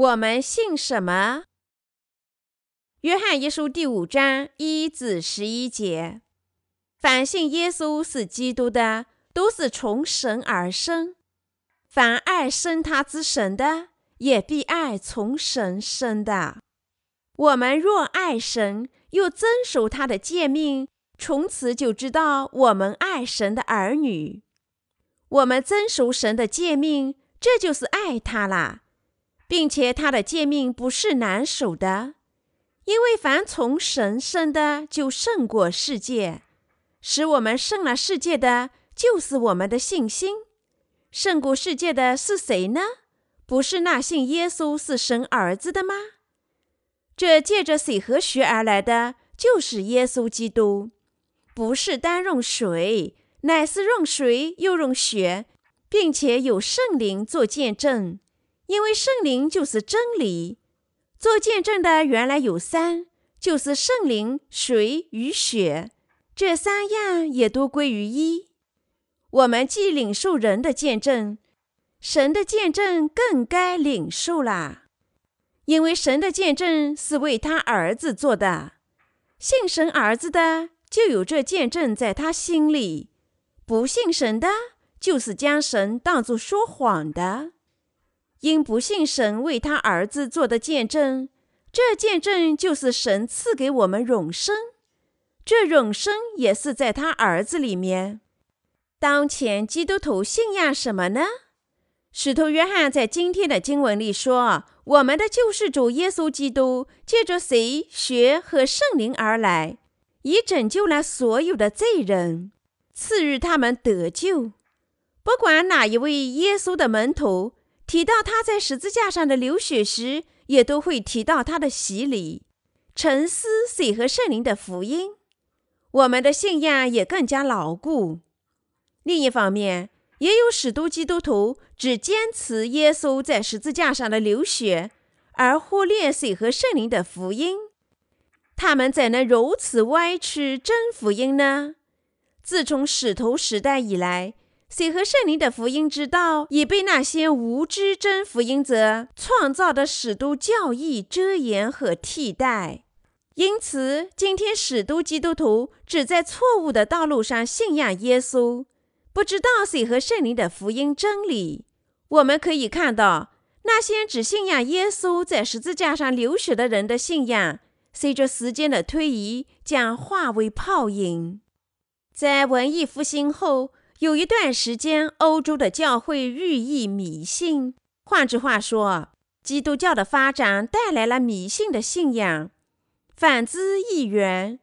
我们信什么？约翰一书第五章一至十一节：凡信耶稣是基督的，都是从神而生；凡爱生他之神的，也必爱从神生的。我们若爱神，又遵守他的诫命，从此就知道我们爱神的儿女。我们遵守神的诫命，这就是爱他啦。并且他的诫命不是难守的，因为凡从神生的就胜过世界，使我们胜了世界的就是我们的信心。胜过世界的是谁呢？不是那信耶稣是神儿子的吗？这借着水和血而来的就是耶稣基督，不是单用水，乃是用水又用血，并且有圣灵做见证。因为圣灵就是真理，做见证的原来有三，就是圣灵、水与血，这三样也都归于一。我们既领受人的见证，神的见证更该领受啦。因为神的见证是为他儿子做的，信神儿子的就有这见证在他心里；不信神的，就是将神当作说谎的。因不信神为他儿子做的见证，这见证就是神赐给我们永生。这永生也是在他儿子里面。当前基督徒信仰什么呢？使徒约翰在今天的经文里说：“我们的救世主耶稣基督借着谁血和圣灵而来，以拯救了所有的罪人，赐予他们得救。不管哪一位耶稣的门徒。”提到他在十字架上的流血时，也都会提到他的洗礼、沉思水和圣灵的福音。我们的信仰也更加牢固。另一方面，也有许多基督徒只坚持耶稣在十字架上的流血，而忽略水和圣灵的福音。他们怎能如此歪曲真福音呢？自从使徒时代以来。水和圣灵的福音之道已被那些无知真福音者创造的使徒教义遮掩和替代，因此今天使徒基督徒只在错误的道路上信仰耶稣，不知道水和圣灵的福音真理。我们可以看到，那些只信仰耶稣在十字架上流血的人的信仰，随着时间的推移将化为泡影。在文艺复兴后。有一段时间，欧洲的教会日益迷信。换句话说，基督教的发展带来了迷信的信仰。反之亦然。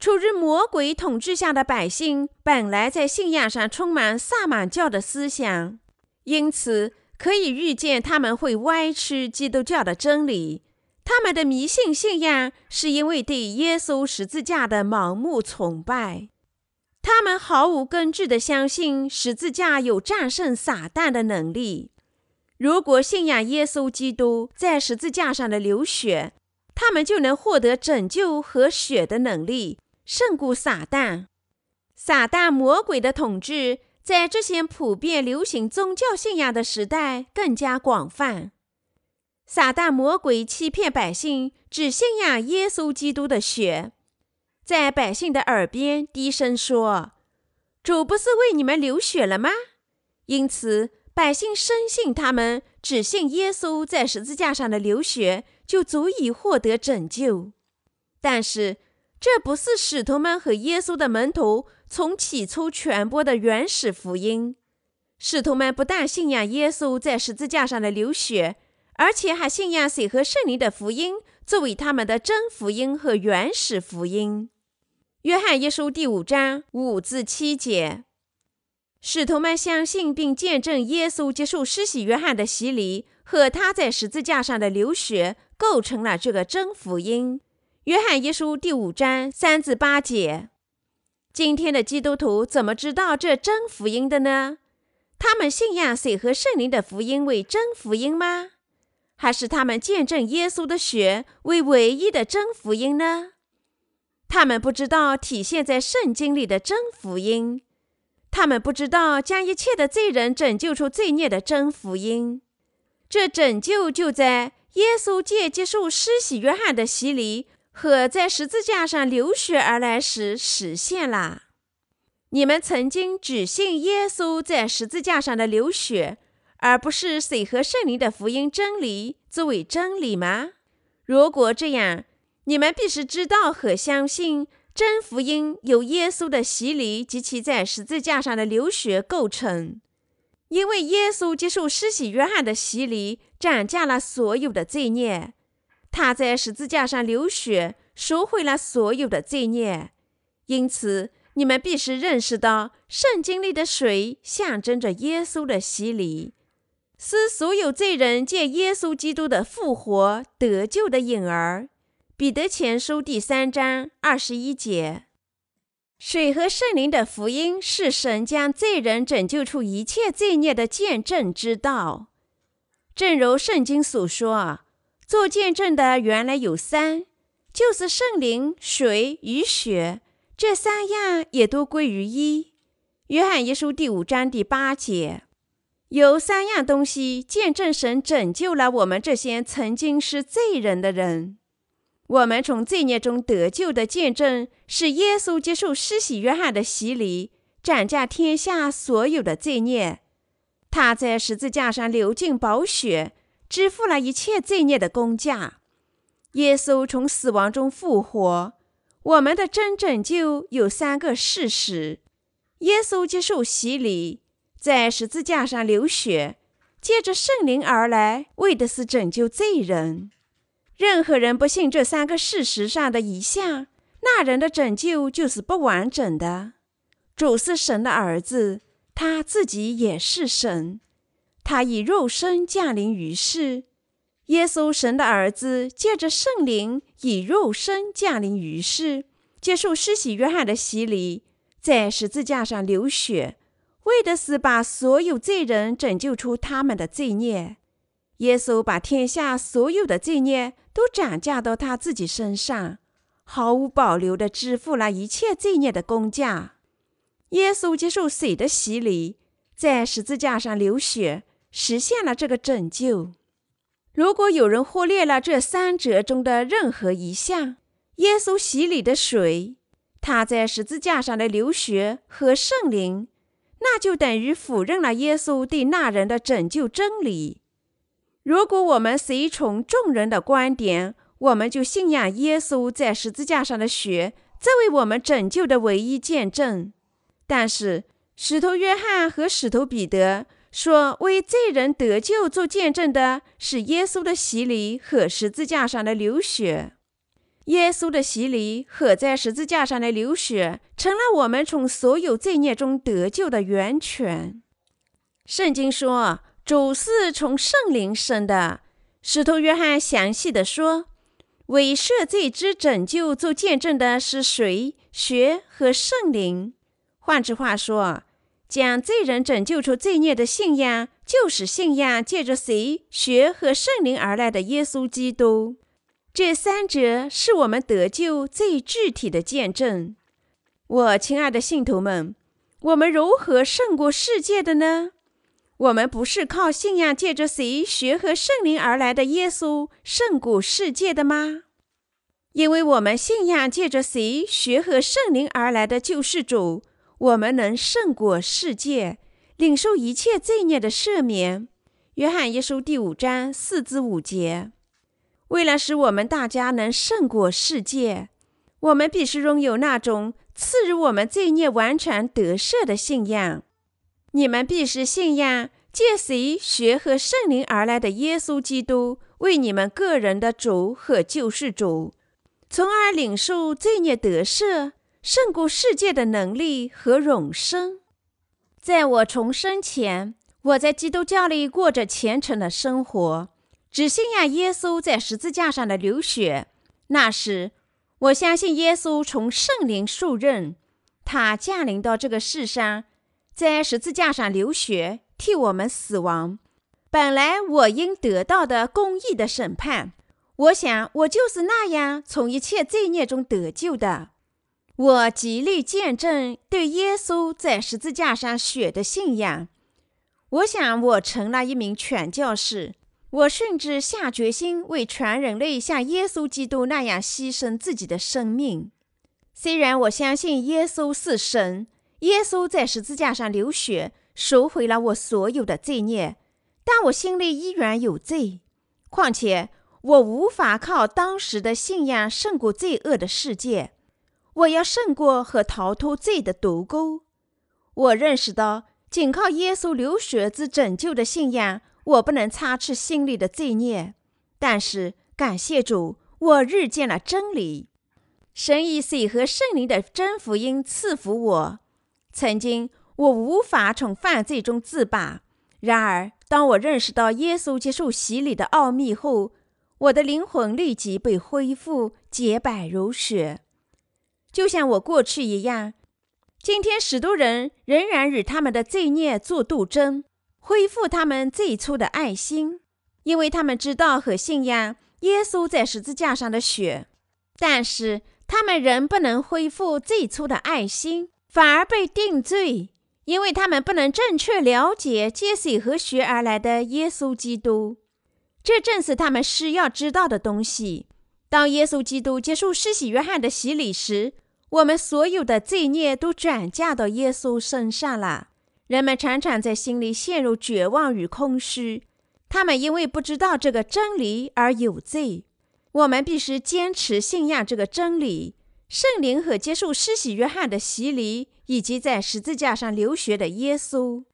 处于魔鬼统治下的百姓，本来在信仰上充满萨满教的思想，因此可以预见他们会歪曲基督教的真理。他们的迷信信仰是因为对耶稣十字架的盲目崇拜。他们毫无根据地相信十字架有战胜撒旦的能力。如果信仰耶稣基督在十字架上的流血，他们就能获得拯救和血的能力，胜过撒旦。撒旦魔鬼的统治在这些普遍流行宗教信仰的时代更加广泛。撒旦魔鬼欺骗百姓，只信仰耶稣基督的血。在百姓的耳边低声说：“主不是为你们流血了吗？”因此，百姓深信他们只信耶稣在十字架上的流血，就足以获得拯救。但是，这不是使徒们和耶稣的门徒从起初传播的原始福音。使徒们不但信仰耶稣在十字架上的流血，而且还信仰水和圣灵的福音作为他们的真福音和原始福音。约翰一书第五章五至七节，使徒们相信并见证耶稣接受施洗约翰的洗礼和他在十字架上的流血，构成了这个真福音。约翰一书第五章三至八节。今天的基督徒怎么知道这真福音的呢？他们信仰水和圣灵的福音为真福音吗？还是他们见证耶稣的血为唯一的真福音呢？他们不知道体现在圣经里的真福音，他们不知道将一切的罪人拯救出罪孽的真福音。这拯救就在耶稣借接受施洗约翰的洗礼和在十字架上流血而来时实现了。你们曾经只信耶稣在十字架上的流血，而不是水和圣灵的福音真理作为真理吗？如果这样，你们必须知道和相信真福音由耶稣的洗礼及其在十字架上的流血构成。因为耶稣接受施洗约翰的洗礼，斩下了所有的罪孽，他在十字架上流血，赎回了所有的罪孽，因此。你们必须认识到，圣经里的水象征着耶稣的洗礼，是所有罪人借耶稣基督的复活得救的影儿。彼得前书第三章二十一节，水和圣灵的福音是神将罪人拯救出一切罪孽的见证之道。正如圣经所说，做见证的原来有三，就是圣灵、水与血。这三样也都归于一。约翰一书第五章第八节，有三样东西见证神拯救了我们这些曾经是罪人的人。我们从罪孽中得救的见证是耶稣接受施洗约翰的洗礼，斩下天下所有的罪孽。他在十字架上流尽宝血，支付了一切罪孽的工价。耶稣从死亡中复活。我们的真拯救有三个事实：耶稣接受洗礼，在十字架上流血，借着圣灵而来，为的是拯救罪人。任何人不信这三个事实上的一项，那人的拯救就是不完整的。主是神的儿子，他自己也是神，他以肉身降临于世。耶稣，神的儿子，借着圣灵以肉身降临于世，接受施洗约翰的洗礼，在十字架上流血，为的是把所有罪人拯救出他们的罪孽。耶稣把天下所有的罪孽都转嫁到他自己身上，毫无保留地支付了一切罪孽的工价。耶稣接受水的洗礼，在十字架上流血，实现了这个拯救。如果有人忽略了这三者中的任何一项，耶稣洗礼的水，他在十字架上的流血和圣灵，那就等于否认了耶稣对那人的拯救真理。如果我们随从众人的观点，我们就信仰耶稣在十字架上的血作为我们拯救的唯一见证。但是，使徒约翰和使徒彼得。说为罪人得救做见证的是耶稣的洗礼和十字架上的流血。耶稣的洗礼和在十字架上的流血，成了我们从所有罪孽中得救的源泉。圣经说，主是从圣灵生的。使徒约翰详细的说，为赦罪之拯救做见证的是水、血和圣灵。换句话说。将罪人拯救出罪孽的信仰，就是信仰借着谁学和圣灵而来的耶稣基督。这三者是我们得救最具体的见证。我亲爱的信徒们，我们如何胜过世界的呢？我们不是靠信仰借着谁学和圣灵而来的耶稣胜过世界的吗？因为我们信仰借着谁学和圣灵而来的救世主。我们能胜过世界，领受一切罪孽的赦免。约翰一书第五章四至五节。为了使我们大家能胜过世界，我们必须拥有那种赐予我们罪孽完全得赦的信仰。你们必须信仰借谁学和圣灵而来的耶稣基督为你们个人的主和救世主，从而领受罪孽得赦。胜过世界的能力和永生。在我重生前，我在基督教里过着虔诚的生活，只信仰耶稣在十字架上的流血。那时，我相信耶稣从圣灵受任，他降临到这个世上，在十字架上流血，替我们死亡。本来我应得到的公义的审判，我想我就是那样从一切罪孽中得救的。我极力见证对耶稣在十字架上血的信仰。我想，我成了一名传教士，我甚至下决心为全人类像耶稣基督那样牺牲自己的生命。虽然我相信耶稣是神，耶稣在十字架上流血，赎回了我所有的罪孽，但我心里依然有罪。况且，我无法靠当时的信仰胜过罪恶的世界，我要胜过和逃脱罪的毒钩。我认识到，仅靠耶稣流血之拯救的信仰。我不能擦去心里的罪孽，但是感谢主，我日见了真理。神以水和圣灵的真福音赐福我。曾经我无法从犯罪中自拔，然而当我认识到耶稣接受洗礼的奥秘后，我的灵魂立即被恢复洁白如雪，就像我过去一样。今天，许多人仍然与他们的罪孽做斗争。恢复他们最初的爱心，因为他们知道和信仰耶稣在十字架上的血。但是他们仍不能恢复最初的爱心，反而被定罪，因为他们不能正确了解借水和学而来的耶稣基督。这正是他们需要知道的东西。当耶稣基督接受施洗约翰的洗礼时，我们所有的罪孽都转嫁到耶稣身上了。人们常常在心里陷入绝望与空虚，他们因为不知道这个真理而有罪。我们必须坚持信仰这个真理：圣灵和接受施洗约翰的洗礼，以及在十字架上流血的耶稣。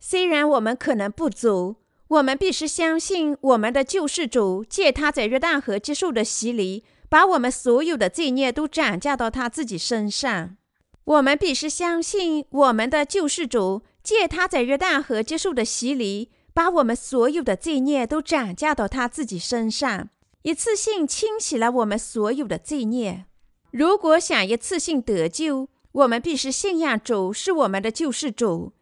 虽然我们可能不足，我们必须相信我们的救世主借他在约旦河接受的洗礼，把我们所有的罪孽都转嫁到他自己身上。我们必须相信我们的救世主。借他在约旦河接受的洗礼，把我们所有的罪孽都转嫁到他自己身上，一次性清洗了我们所有的罪孽。如果想一次性得救，我们必须信仰主是我们的救世主。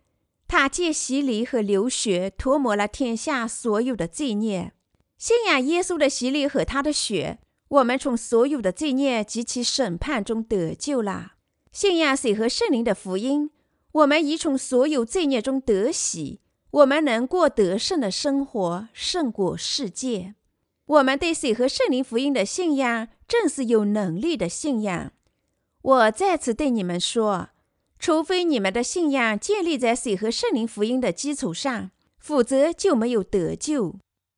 他借洗礼和流血涂抹了天下所有的罪孽。信仰耶稣的洗礼和他的血，我们从所有的罪孽及其审判中得救了。信仰水和圣灵的福音。我们已从所有罪孽中得喜，我们能过得胜的生活，胜过世界。我们对水和圣灵福音的信仰，正是有能力的信仰。我再次对你们说，除非你们的信仰建立在水和圣灵福音的基础上，否则就没有得救。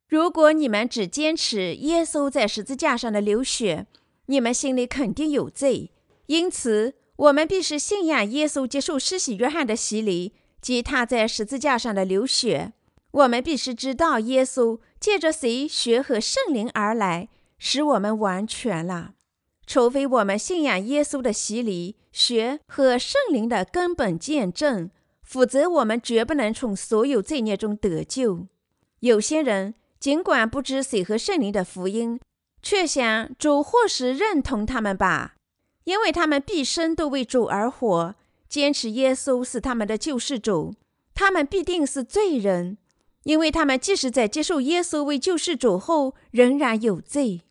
如果你们只坚持耶稣在十字架上的流血，你们心里肯定有罪。因此。我们必须信仰耶稣接受施洗约翰的洗礼及他在十字架上的流血。我们必须知道耶稣借着谁血和圣灵而来，使我们完全了。除非我们信仰耶稣的洗礼、学和圣灵的根本见证，否则我们绝不能从所有罪孽中得救。有些人尽管不知水和圣灵的福音，却想主或是认同他们吧。因为他们毕生都为主而活，坚持耶稣是他们的救世主，他们必定是罪人，因为他们即使在接受耶稣为救世主后，仍然有罪。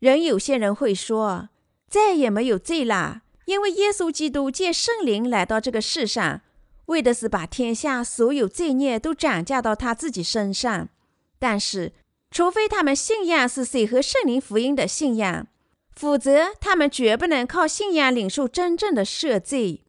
仍有些人会说，再也没有罪了，因为耶稣基督借圣灵来到这个世上，为的是把天下所有罪孽都转嫁到他自己身上。但是，除非他们信仰是谁和圣灵福音的信仰。否则，他们绝不能靠信仰领受真正的赦罪。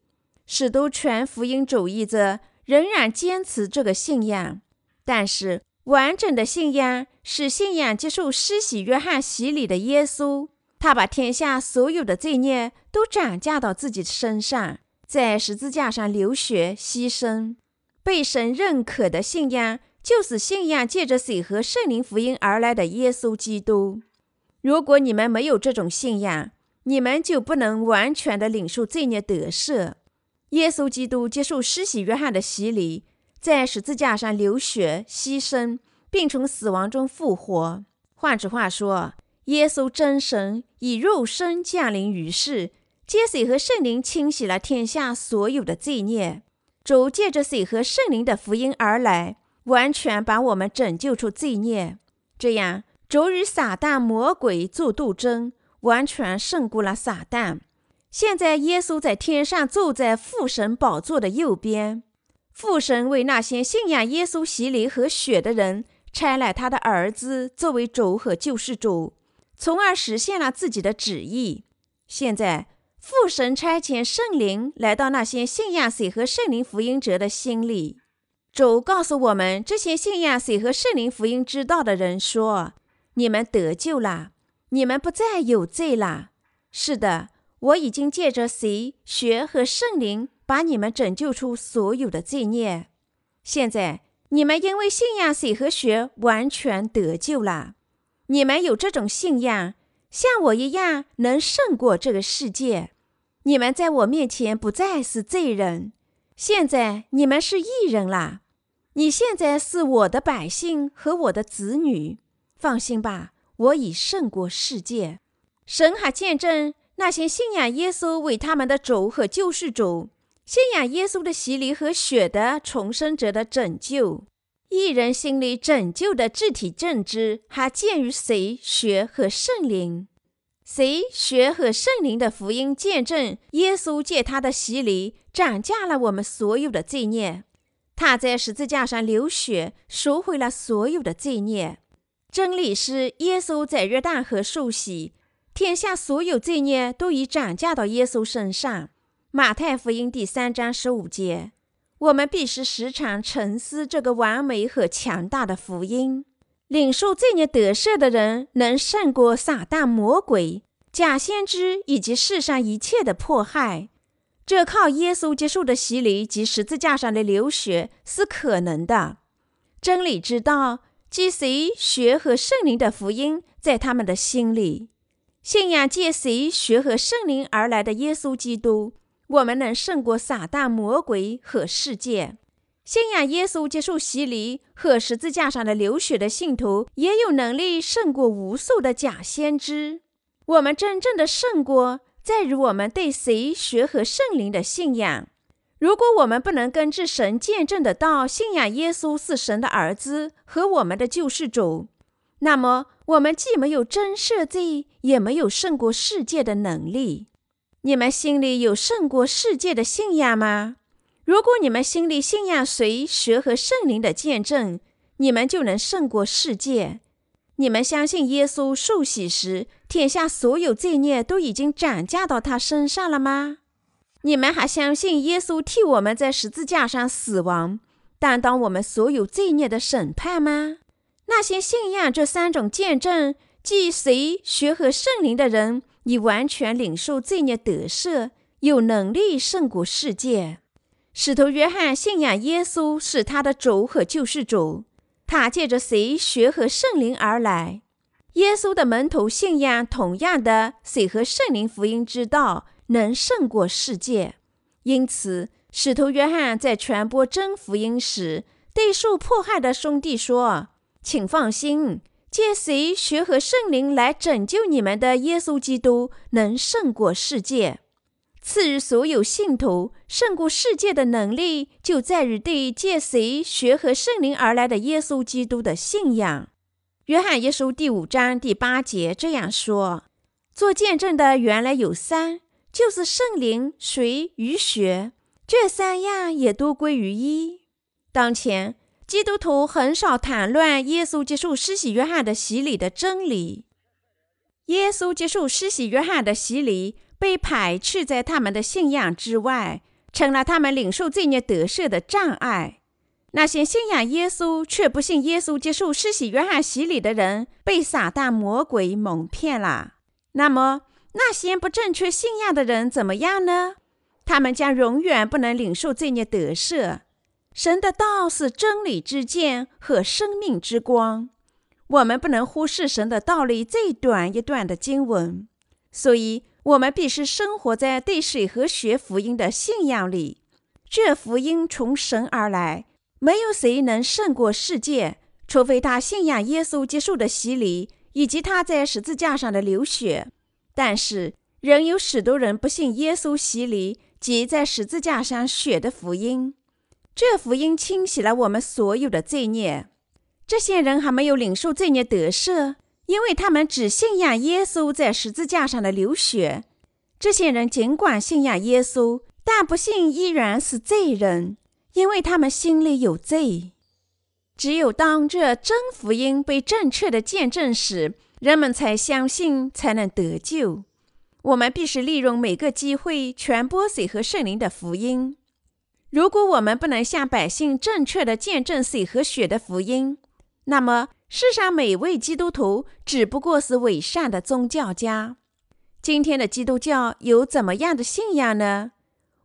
使徒全福音主义者仍然坚持这个信仰，但是完整的信仰是信仰接受施洗约翰洗礼的耶稣，他把天下所有的罪孽都转嫁到自己身上，在十字架上流血牺牲。被神认可的信仰就是信仰借着水和圣灵福音而来的耶稣基督。如果你们没有这种信仰，你们就不能完全的领受罪孽得赦。耶稣基督接受施洗约翰的洗礼，在十字架上流血牺牲，并从死亡中复活。换句话说，耶稣真神以肉身降临于世，借水和圣灵清洗了天下所有的罪孽。主借着水和圣灵的福音而来，完全把我们拯救出罪孽。这样。主与撒旦魔鬼做斗争，完全胜过了撒旦。现在耶稣在天上坐在父神宝座的右边，父神为那些信仰耶稣洗礼和血的人差了他的儿子作为主和救世主，从而实现了自己的旨意。现在，父神差遣圣灵来到那些信仰谁和圣灵福音者的心里。主告诉我们，这些信仰谁和圣灵福音之道的人说：“你们得救了，你们不再有罪了。”是的，我已经借着谁学和圣灵，把你们拯救出所有的罪孽。现在，你们因为信仰水和血，完全得救了。你们有这种信仰。像我一样能胜过这个世界，你们在我面前不再是罪人，现在你们是义人啦。你现在是我的百姓和我的子女，放心吧，我已胜过世界。神还见证那些信仰耶稣为他们的主和救世主，信仰耶稣的洗礼和血的重生者的拯救。一人心里拯救的肢体正知，还见于谁血和圣灵？谁血和圣灵的福音见证？耶稣借他的洗礼涨价了我们所有的罪孽，他在十字架上流血赎回了所有的罪孽。真理是耶稣在约旦河受洗，天下所有罪孽都已涨价到耶稣身上。马太福音第三章十五节。我们必须时常沉思这个完美和强大的福音。领受罪孽得赦的人，能胜过撒旦、魔鬼、假先知以及世上一切的迫害。这靠耶稣接受的洗礼及十字架上的流血是可能的。真理之道即谁学和圣灵的福音，在他们的心里，信仰借谁学和圣灵而来的耶稣基督。我们能胜过撒旦、魔鬼和世界。信仰耶稣、接受洗礼和十字架上的流血的信徒，也有能力胜过无数的假先知。我们真正的胜过，在于我们对谁学和圣灵的信仰。如果我们不能根据神见证的道信仰耶稣是神的儿子和我们的救世主，那么我们既没有真赦罪，也没有胜过世界的能力。你们心里有胜过世界的信仰吗？如果你们心里信仰谁学和圣灵的见证，你们就能胜过世界。你们相信耶稣受洗时，天下所有罪孽都已经转嫁到他身上了吗？你们还相信耶稣替我们在十字架上死亡，担当我们所有罪孽的审判吗？那些信仰这三种见证，即谁学和圣灵的人。你完全领受罪孽得赦，有能力胜过世界。使徒约翰信仰耶稣是他的主和救世主，他借着谁学和圣灵而来。耶稣的门徒信仰同样的谁和圣灵福音之道，能胜过世界。因此，使徒约翰在传播真福音时，对受迫害的兄弟说：“请放心。”借谁学和圣灵来拯救你们的耶稣基督，能胜过世界。赐予所有信徒胜过世界的能力，就在于对借谁学和圣灵而来的耶稣基督的信仰。约翰一书第五章第八节这样说：“做见证的原来有三，就是圣灵、水与血，这三样也都归于一。当前。”基督徒很少谈论耶稣接受施洗约翰的洗礼的真理。耶稣接受施洗约翰的洗礼被排斥在他们的信仰之外，成了他们领受罪孽得赦的障碍。那些信仰耶稣却不信耶稣接受施洗约翰洗礼的人，被撒旦魔鬼蒙骗了。那么，那些不正确信仰的人怎么样呢？他们将永远不能领受罪孽得赦。神的道是真理之剑和生命之光，我们不能忽视神的道里最短一段的经文，所以我们必须生活在对水和血福音的信仰里。这福音从神而来，没有谁能胜过世界，除非他信仰耶稣接受的洗礼以及他在十字架上的流血。但是，仍有许多人不信耶稣洗礼及在十字架上血的福音。这福音清洗了我们所有的罪孽。这些人还没有领受罪孽得赦，因为他们只信仰耶稣在十字架上的流血。这些人尽管信仰耶稣，但不信依然是罪人，因为他们心里有罪。只有当这真福音被正确的见证时，人们才相信，才能得救。我们必须利用每个机会传播水和圣灵的福音。如果我们不能向百姓正确的见证水和血的福音，那么世上每位基督徒只不过是伪善的宗教家。今天的基督教有怎么样的信仰呢？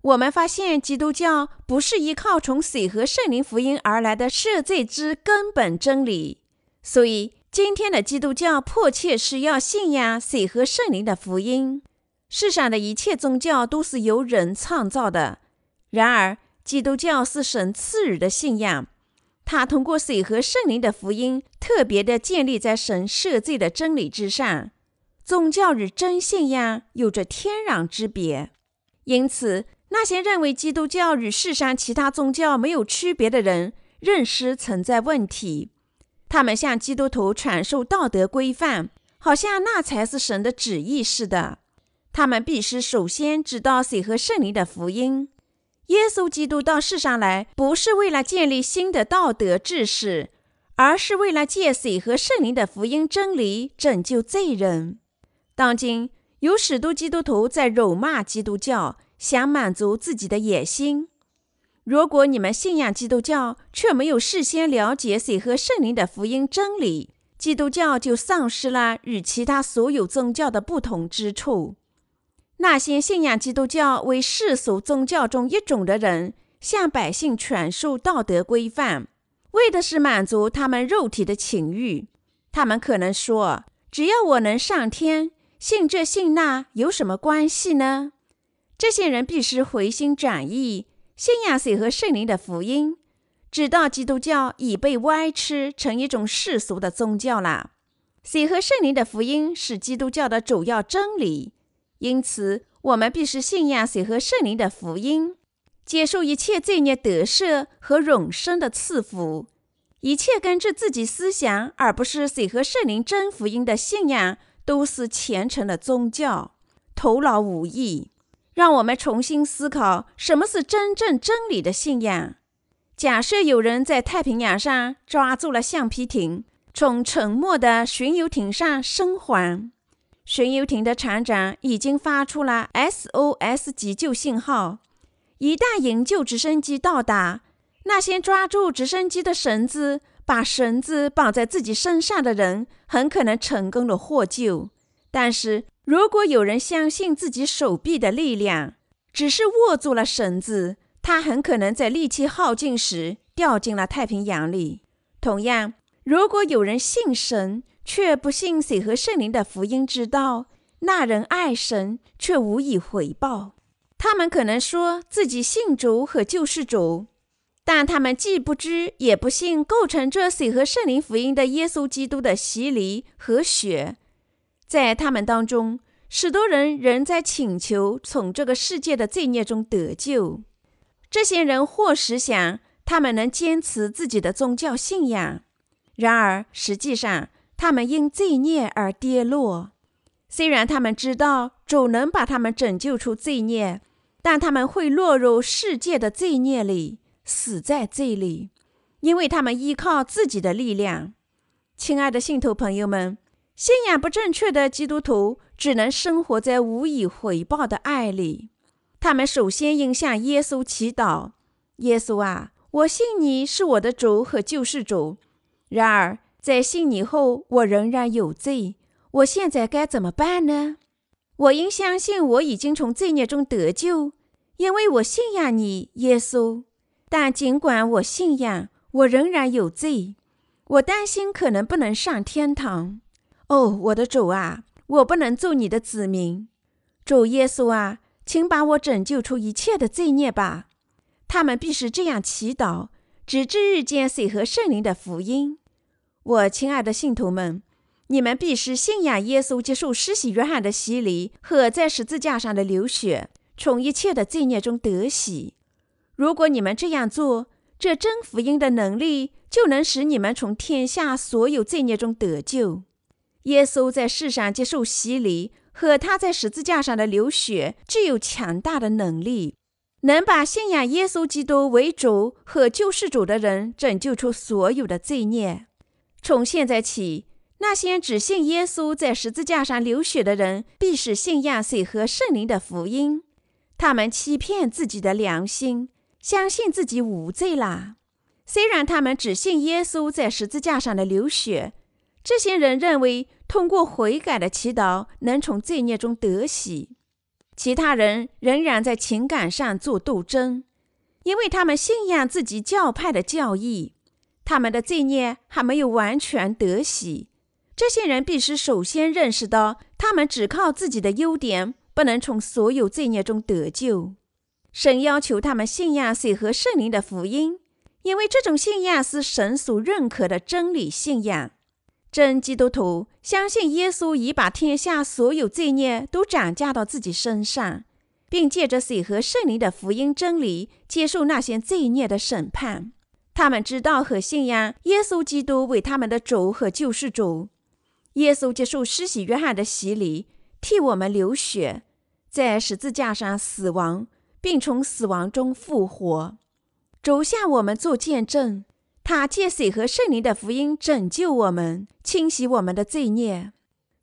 我们发现，基督教不是依靠从水和圣灵福音而来的赦罪之根本真理。所以，今天的基督教迫切是要信仰水和圣灵的福音。世上的一切宗教都是由人创造的，然而基督教是神赐予的信仰。它通过水和圣灵的福音，特别的建立在神赦罪的真理之上。宗教与真信仰有着天壤之别，因此那些认为基督教与世上其他宗教没有区别的人，认识存在问题。他们向基督徒传授道德规范，好像那才是神的旨意似的。他们必须首先知道水和圣灵的福音。耶稣基督到世上来，不是为了建立新的道德制式，而是为了借水和圣灵的福音真理拯救罪人。当今有许多基督徒在辱骂基督教，想满足自己的野心。如果你们信仰基督教，却没有事先了解水和圣灵的福音真理，基督教就丧失了与其他所有宗教的不同之处。那些信仰基督教为世俗宗教中一种的人，向百姓传授道德规范，为的是满足他们肉体的情欲。他们可能说：“只要我能上天，信这信那有什么关系呢？”这些人必须回心转意，信仰水和圣灵的福音，知道基督教已被歪曲成一种世俗的宗教了。水和圣灵的福音是基督教的主要真理。因此，我们必须信仰水和圣灵的福音，接受一切罪孽得赦和永生的赐福。一切根据自己思想而不是水和圣灵真福音的信仰，都是虔诚的宗教，徒劳无益。让我们重新思考什么是真正真理的信仰。假设有人在太平洋上抓住了橡皮艇，从沉没的巡游艇上生还。巡游艇的船长已经发出了 SOS 急救信号。一旦营救直升机到达，那些抓住直升机的绳子、把绳子绑在自己身上的人，很可能成功的获救。但是如果有人相信自己手臂的力量，只是握住了绳子，他很可能在力气耗尽时掉进了太平洋里。同样，如果有人信神，却不信水和圣灵的福音之道，那人爱神却无以回报。他们可能说自己信主和救世主，但他们既不知也不信构成这水和圣灵福音的耶稣基督的洗礼和血。在他们当中，许多人仍在请求从这个世界的罪孽中得救。这些人或许想他们能坚持自己的宗教信仰，然而实际上。他们因罪孽而跌落，虽然他们知道主能把他们拯救出罪孽，但他们会落入世界的罪孽里，死在罪里，因为他们依靠自己的力量。亲爱的信徒朋友们，信仰不正确的基督徒只能生活在无以回报的爱里。他们首先应向耶稣祈祷：“耶稣啊，我信你是我的主和救世主。”然而，在信你后，我仍然有罪。我现在该怎么办呢？我应相信我已经从罪孽中得救，因为我信仰你，耶稣。但尽管我信仰，我仍然有罪。我担心可能不能上天堂。哦，我的主啊，我不能做你的子民。主耶稣啊，请把我拯救出一切的罪孽吧。他们必是这样祈祷，直至日见水和圣灵的福音。我亲爱的信徒们，你们必须信仰耶稣，接受施洗约翰的洗礼和在十字架上的流血，从一切的罪孽中得洗。如果你们这样做，这真福音的能力就能使你们从天下所有罪孽中得救。耶稣在世上接受洗礼和他在十字架上的流血具有强大的能力，能把信仰耶稣基督为主和救世主的人拯救出所有的罪孽。从现在起，那些只信耶稣在十字架上流血的人，必是信仰水和圣灵的福音。他们欺骗自己的良心，相信自己无罪啦。虽然他们只信耶稣在十字架上的流血，这些人认为通过悔改的祈祷能从罪孽中得喜。其他人仍然在情感上做斗争，因为他们信仰自己教派的教义，他们的罪孽还没有完全得洗。这些人必须首先认识到，他们只靠自己的优点不能从所有罪孽中得救。神要求他们信仰水和圣灵的福音，因为这种信仰是神所认可的真理信仰。真基督徒相信耶稣已把天下所有罪孽都转嫁到自己身上，并借着水和圣灵的福音真理接受那些罪孽的审判。他们知道和信仰耶稣基督为他们的主和救世主。耶稣接受施洗约翰的洗礼，替我们流血，在十字架上死亡，并从死亡中复活，主向我们做见证。他借水和圣灵的福音拯救我们，清洗我们的罪孽。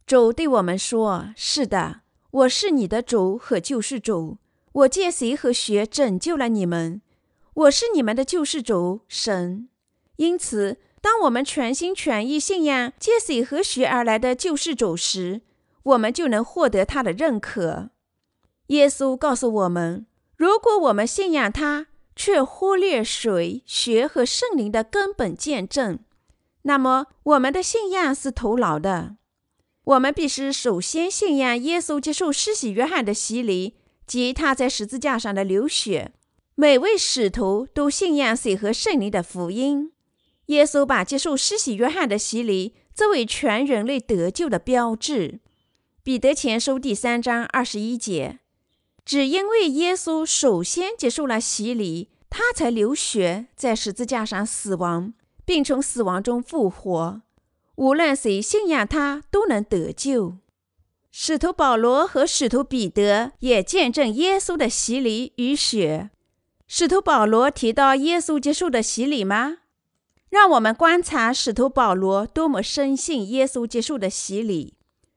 主对我们说：“是的，我是你的主和救世主。我借水和血拯救了你们。我是你们的救世主神。因此，当我们全心全意信仰借水和血而来的救世主时，我们就能获得他的认可。耶稣告诉我们：如果我们信仰他，却忽略水、血和圣灵的根本见证，那么我们的信仰是徒劳的。我们必须首先信仰耶稣接受施洗约翰的洗礼及他在十字架上的流血。每位使徒都信仰水和圣灵的福音。耶稣把接受施洗约翰的洗礼作为全人类得救的标志。彼得前书第三章二十一节。只因为耶稣首先接受了洗礼，他才流血在十字架上死亡，并从死亡中复活。无论谁信仰他，都能得救。使徒保罗和使徒彼得也见证耶稣的洗礼与血。使徒保罗提到耶稣接受的洗礼吗？让我们观察使徒保罗多么深信耶稣接受的洗礼。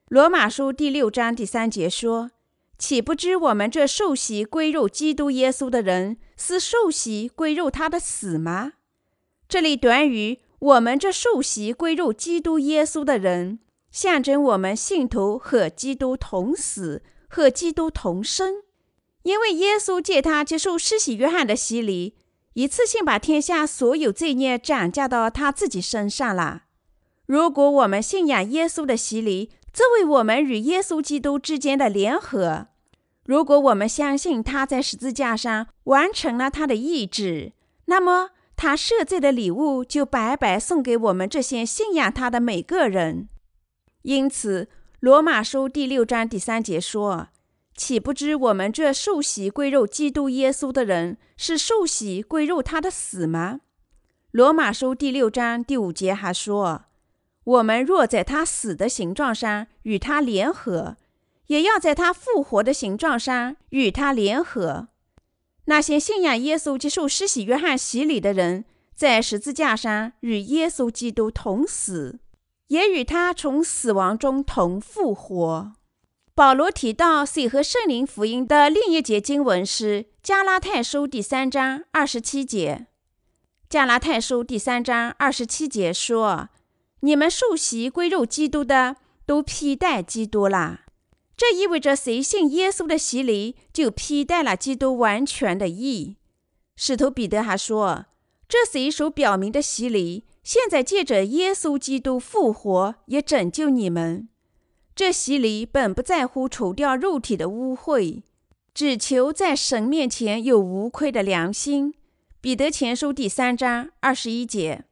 罗马书第六章第三节说。岂不知我们这受洗归入基督耶稣的人，是受洗归入他的死吗？这里短语“我们这受洗归入基督耶稣的人”，象征我们信徒和基督同死，和基督同生。因为耶稣借他接受施洗约翰的洗礼，一次性把天下所有罪孽转嫁到他自己身上了。如果我们信仰耶稣的洗礼，这为我们与耶稣基督之间的联合。如果我们相信他在十字架上完成了他的意志，那么他设罪的礼物就白白送给我们这些信仰他的每个人。因此，罗马书第六章第三节说：“岂不知我们这受洗归入基督耶稣的人，是受洗归入他的死吗？”罗马书第六章第五节还说。我们若在他死的形状上与他联合，也要在他复活的形状上与他联合。那些信仰耶稣、接受施洗约翰洗礼的人，在十字架上与耶稣基督同死，也与他从死亡中同复活。保罗提到水和圣灵福音的另一节经文是《加拉太书》第三章二十七节。《加拉太书》第三章二十七节说。你们受洗归入基督的，都披戴基督了。这意味着谁信耶稣的洗礼，就披戴了基督完全的义。使徒彼得还说：“这谁所表明的洗礼，现在借着耶稣基督复活，也拯救你们。这洗礼本不在乎除掉肉体的污秽，只求在神面前有无愧的良心。”彼得前书第三章二十一节。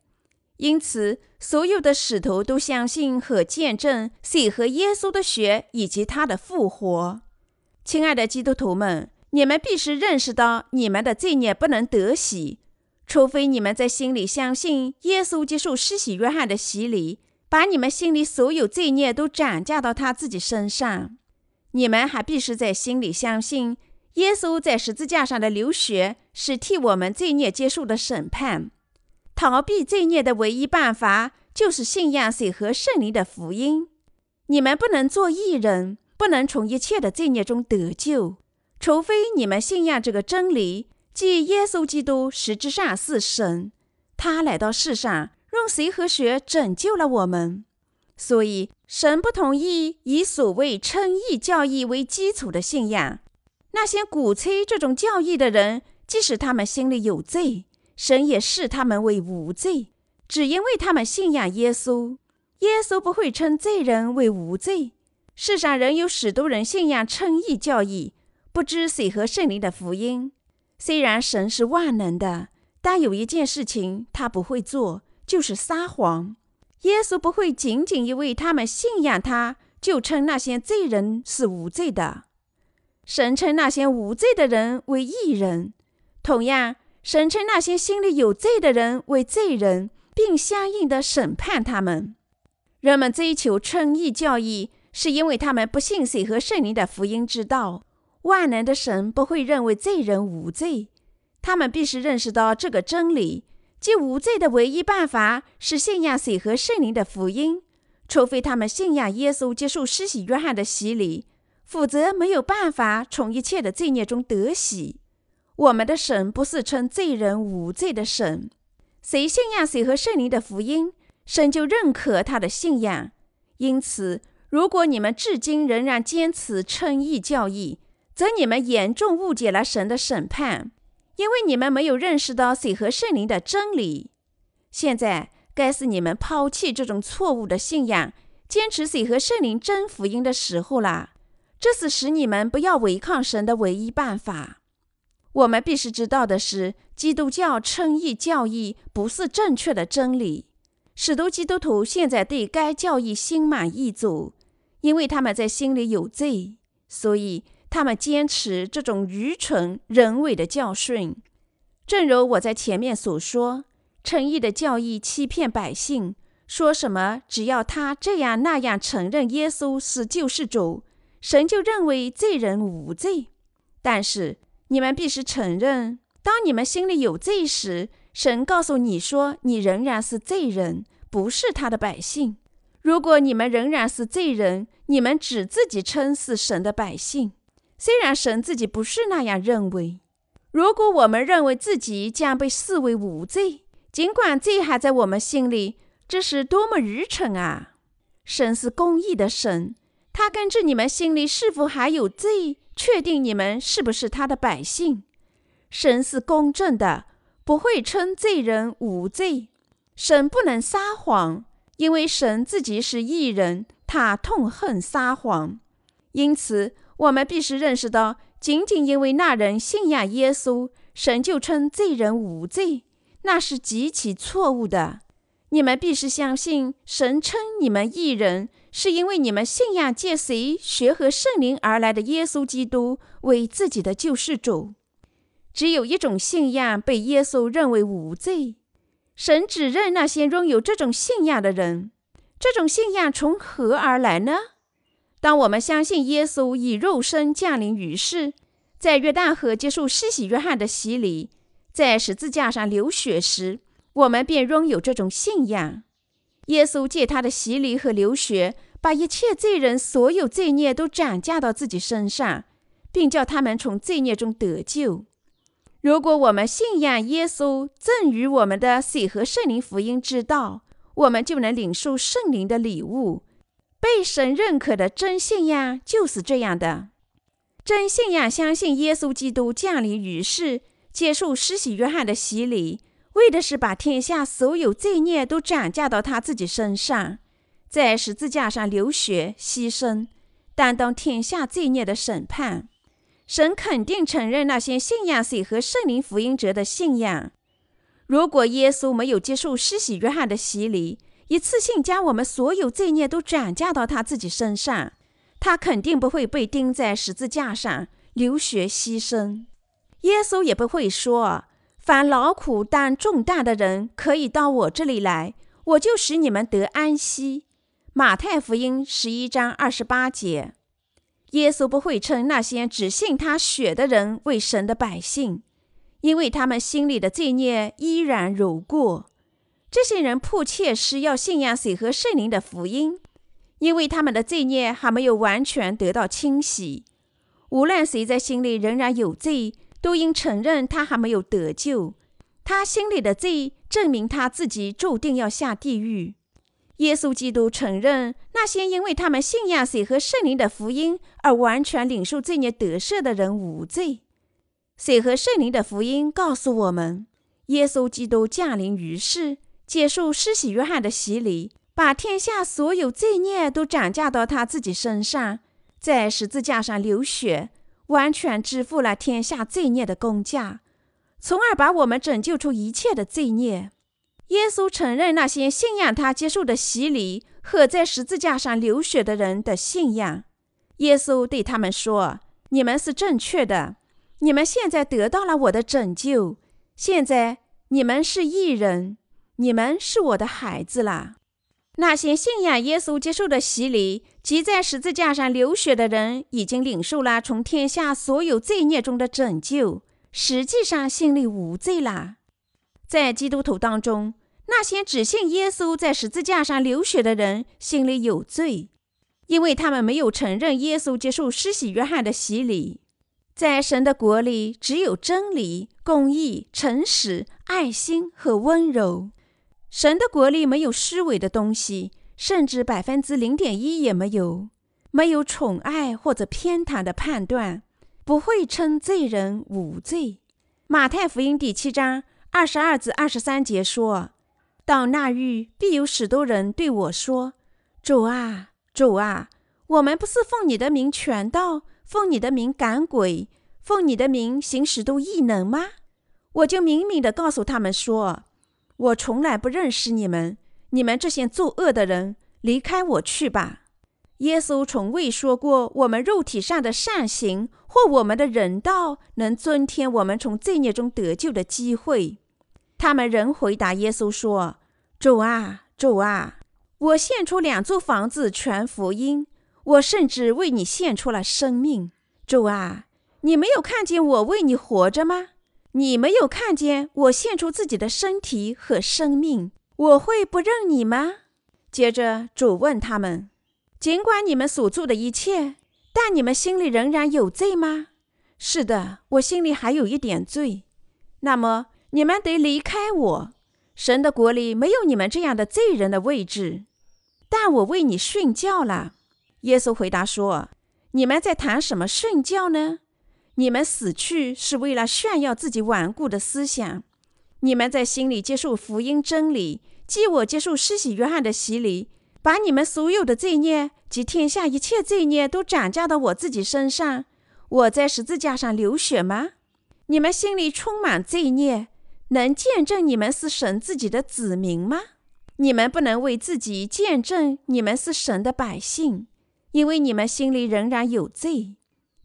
因此，所有的使徒都相信和见证水和耶稣的血以及他的复活。亲爱的基督徒们，你们必须认识到，你们的罪孽不能得洗，除非你们在心里相信耶稣接受施洗约翰的洗礼，把你们心里所有罪孽都转嫁到他自己身上。你们还必须在心里相信耶稣在十字架上的流血是替我们罪孽结束的审判。逃避罪孽的唯一办法就是信仰水和圣灵的福音。你们不能做义人，不能从一切的罪孽中得救，除非你们信仰这个真理，即耶稣基督实质上是神，他来到世上用水和血拯救了我们。所以，神不同意以所谓称义教义为基础的信仰。那些鼓吹这种教义的人，即使他们心里有罪，神也视他们为无罪，只因为他们信仰耶稣。耶稣不会称罪人为无罪。世上仍有许多人信仰称义教义，不知水和圣灵的福音。虽然神是万能的，但有一件事情他不会做，就是撒谎。耶稣不会仅仅因为他们信仰他，就称那些罪人是无罪的。神称那些无罪的人为义人，同样，神称那些心里有罪的人为罪人，并相应的审判他们。人们追求称义教义，是因为他们不信水和圣灵的福音之道。万能的神不会认为罪人无罪，他们必须认识到这个真理：即无罪的唯一办法是信仰水和圣灵的福音，除非他们信仰耶稣接受施洗约翰的洗礼。否则没有办法从一切的罪孽中得喜。我们的神不是称罪人无罪的神。谁信仰谁和圣灵的福音，神就认可他的信仰。因此，如果你们至今仍然坚持称义教义，则你们严重误解了神的审判，因为你们没有认识到水和圣灵的真理。现在该是你们抛弃这种错误的信仰，坚持水和圣灵真福音的时候了。这是使你们不要违抗神的唯一办法。我们必须知道的是，基督教称义教义不是正确的真理。许多基督徒现在对该教义心满意足，因为他们在心里有罪，所以他们坚持这种愚蠢人为的教训。正如我在前面所说，诚意的教义欺骗百姓，说什么只要他这样那样承认耶稣是救世主。神就认为罪人无罪，但是你们必须承认，当你们心里有罪时，神告诉你说，你仍然是罪人，不是他的百姓。如果你们仍然是罪人，你们只自己称是神的百姓，虽然神自己不是那样认为。如果我们认为自己将被视为无罪，尽管罪还在我们心里，这是多么愚蠢啊！神是公义的神。他根据你们心里是否还有罪，确定你们是不是他的百姓。神是公正的，不会称罪人无罪。神不能撒谎，因为神自己是义人，他痛恨撒谎。因此，我们必须认识到，仅仅因为那人信仰耶稣，神就称罪人无罪，那是极其错误的。你们必须相信，神称你们义人。是因为你们信仰借谁学和圣灵而来的耶稣基督为自己的救世主。只有一种信仰被耶稣认为无罪，神只认那些拥有这种信仰的人。这种信仰从何而来呢？当我们相信耶稣以肉身降临于世，在约旦河接受施洗约翰的洗礼，在十字架上流血时，我们便拥有这种信仰。耶稣借他的洗礼和流血，把一切罪人所有罪孽都转嫁到自己身上，并叫他们从罪孽中得救。如果我们信仰耶稣赠予我们的水和圣灵福音之道，我们就能领受圣灵的礼物。被神认可的真信仰就是这样的。真信仰相信耶稣基督降临于世，接受施洗约翰的洗礼。为的是把天下所有罪孽都转嫁到他自己身上，在十字架上流血牺牲，担当天下罪孽的审判。神肯定承认那些信仰水和圣灵福音者的信仰。如果耶稣没有接受施洗约翰的洗礼，一次性将我们所有罪孽都转嫁到他自己身上，他肯定不会被钉在十字架上流血牺牲。耶稣也不会说。凡劳苦担重担的人，可以到我这里来，我就使你们得安息。马太福音十一章二十八节。耶稣不会称那些只信他血的人为神的百姓，因为他们心里的罪孽依然如过。这些人迫切是要信仰水和圣灵的福音，因为他们的罪孽还没有完全得到清洗。无论谁在心里仍然有罪，都应承认他还没有得救。他心里的罪证明他自己注定要下地狱。耶稣基督承认，那些因为他们信仰水和圣灵的福音而完全领受罪孽得赦的人无罪。水和圣灵的福音告诉我们，耶稣基督降临于世，接受施洗约翰的洗礼，把天下所有罪孽都转嫁到他自己身上，在十字架上流血，完全支付了天下罪孽的公价，从而把我们拯救出一切的罪孽。耶稣承认那些信仰他接受的洗礼和在十字架上流血的人的信仰。耶稣对他们说：“你们是正确的，你们现在得到了我的拯救，现在你们是义人，你们是我的孩子啦。”那些信仰耶稣接受的洗礼及在十字架上流血的人，已经领受了从天下所有罪孽中的拯救，实际上心里无罪啦。在基督徒当中，那些只信耶稣在十字架上流血的人心里有罪，因为他们没有承认耶稣接受施洗约翰的洗礼。在神的国里，只有真理、公义、诚实、爱心和温柔。神的国里没有虚伪的东西，甚至百分之零点一也没有。没有宠爱或者偏袒的判断，不会称罪人无罪。马太福音第七章。二十二至二十三节说：“到那日，必有许多人对我说：‘主啊，主啊，我们不是奉你的名传道，奉你的名赶鬼，奉你的名行使都异能吗？’我就明明的告诉他们说：‘我从来不认识你们，你们这些作恶的人，离开我去吧。’耶稣从未说过我们肉体上的善行或我们的人道能增添我们从罪孽中得救的机会。”他们仍回答耶稣说：“主啊，主啊，我献出两座房子传福音，我甚至为你献出了生命。主啊，你没有看见我为你活着吗？你没有看见我献出自己的身体和生命，我会不认你吗？”接着主问他们：“尽管你们所做的一切，但你们心里仍然有罪吗？”“是的，我心里还有一点罪。”那么。你们得离开我，神的国里没有你们这样的罪人的位置。但我为你训教了。耶稣回答说：“你们在谈什么训教呢？你们死去是为了炫耀自己顽固的思想。你们在心里接受福音真理，即我接受施洗约翰的洗礼，把你们所有的罪孽及天下一切罪孽都转嫁到我自己身上。我在十字架上流血吗？你们心里充满罪孽。”能见证你们是神自己的子民吗？你们不能为自己见证你们是神的百姓，因为你们心里仍然有罪。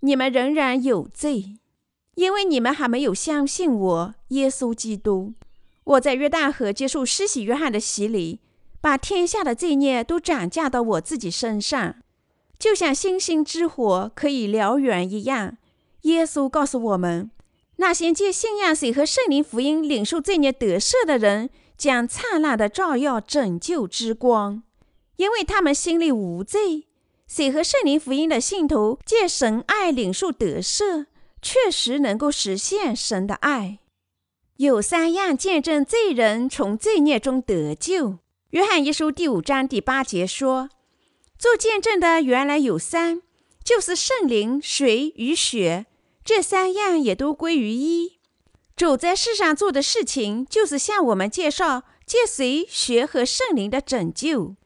你们仍然有罪，因为你们还没有相信我，耶稣基督。我在约旦河接受施洗约翰的洗礼，把天下的罪孽都转嫁到我自己身上，就像星星之火可以燎原一样。耶稣告诉我们。那些借信仰水和圣灵福音领受罪孽得赦的人，将灿烂的照耀拯救之光，因为他们心里无罪。水和圣灵福音的信徒借神爱领受得赦，确实能够实现神的爱。有三样见证罪人从罪孽中得救。约翰一书第五章第八节说：“做见证的原来有三，就是圣灵、水与血。”这三样也都归于一。主在世上做的事情，就是向我们介绍借随学和圣灵的拯救。